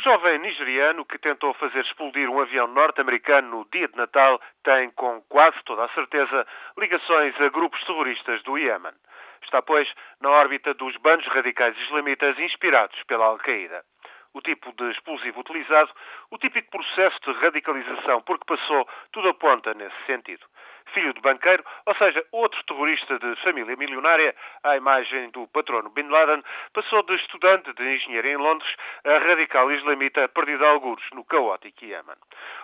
O jovem nigeriano que tentou fazer explodir um avião norte-americano no dia de Natal tem, com quase toda a certeza, ligações a grupos terroristas do Iémen. Está, pois, na órbita dos bandos radicais islamitas inspirados pela Al-Qaeda o tipo de explosivo utilizado, o típico processo de radicalização por que passou, tudo aponta nesse sentido. Filho de banqueiro, ou seja, outro terrorista de família milionária, à imagem do patrono Bin Laden, passou de estudante de engenharia em Londres a radical islamita perdido a algures no caótico Iémen.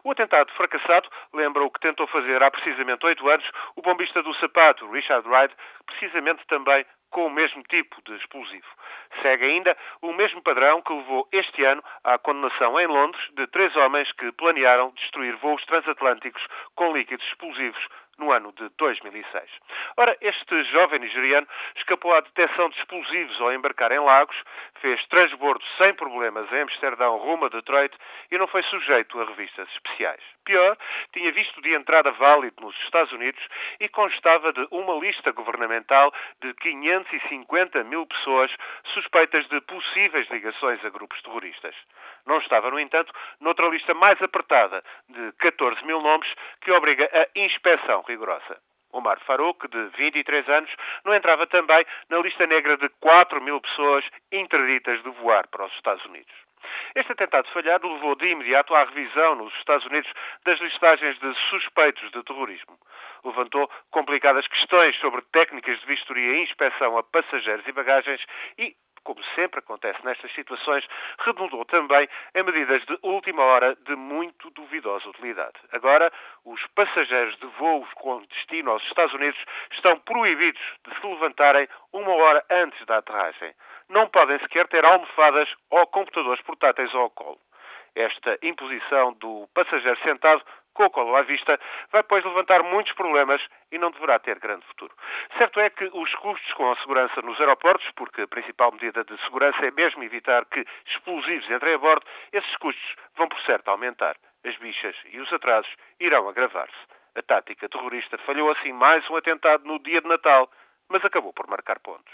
O atentado fracassado lembra o que tentou fazer há precisamente oito anos o bombista do sapato, Richard Wright, precisamente também com o mesmo tipo de explosivo. Segue ainda o mesmo padrão que levou este ano à condenação em Londres de três homens que planearam destruir voos transatlânticos com líquidos explosivos no ano de 2006. Ora, este jovem nigeriano escapou à detecção de explosivos ao embarcar em Lagos, fez transbordo sem problemas em Amsterdão rumo a Detroit e não foi sujeito a revistas especiais. Pior, tinha visto de entrada válido nos Estados Unidos e constava de uma lista governamental de 550 mil pessoas suspeitas de possíveis ligações a grupos terroristas. Não estava, no entanto, noutra lista mais apertada, de 14 mil nomes, que obriga a inspeção rigorosa. Omar Farouk, de 23 anos, não entrava também na lista negra de 4 mil pessoas interditas de voar para os Estados Unidos. Este atentado falhado levou de imediato à revisão nos Estados Unidos das listagens de suspeitos de terrorismo. Levantou complicadas questões sobre técnicas de vistoria e inspeção a passageiros e bagagens e como sempre acontece nestas situações, redundou também em medidas de última hora de muito duvidosa utilidade. Agora, os passageiros de voos com destino aos Estados Unidos estão proibidos de se levantarem uma hora antes da aterragem. Não podem sequer ter almofadas ou computadores portáteis ao colo. Esta imposição do passageiro sentado com o colo à vista, vai pois levantar muitos problemas e não deverá ter grande futuro. Certo é que os custos com a segurança nos aeroportos, porque a principal medida de segurança é mesmo evitar que explosivos entrem a bordo, esses custos vão por certo aumentar. As bichas e os atrasos irão agravar-se. A tática terrorista falhou assim mais um atentado no dia de Natal, mas acabou por marcar pontos.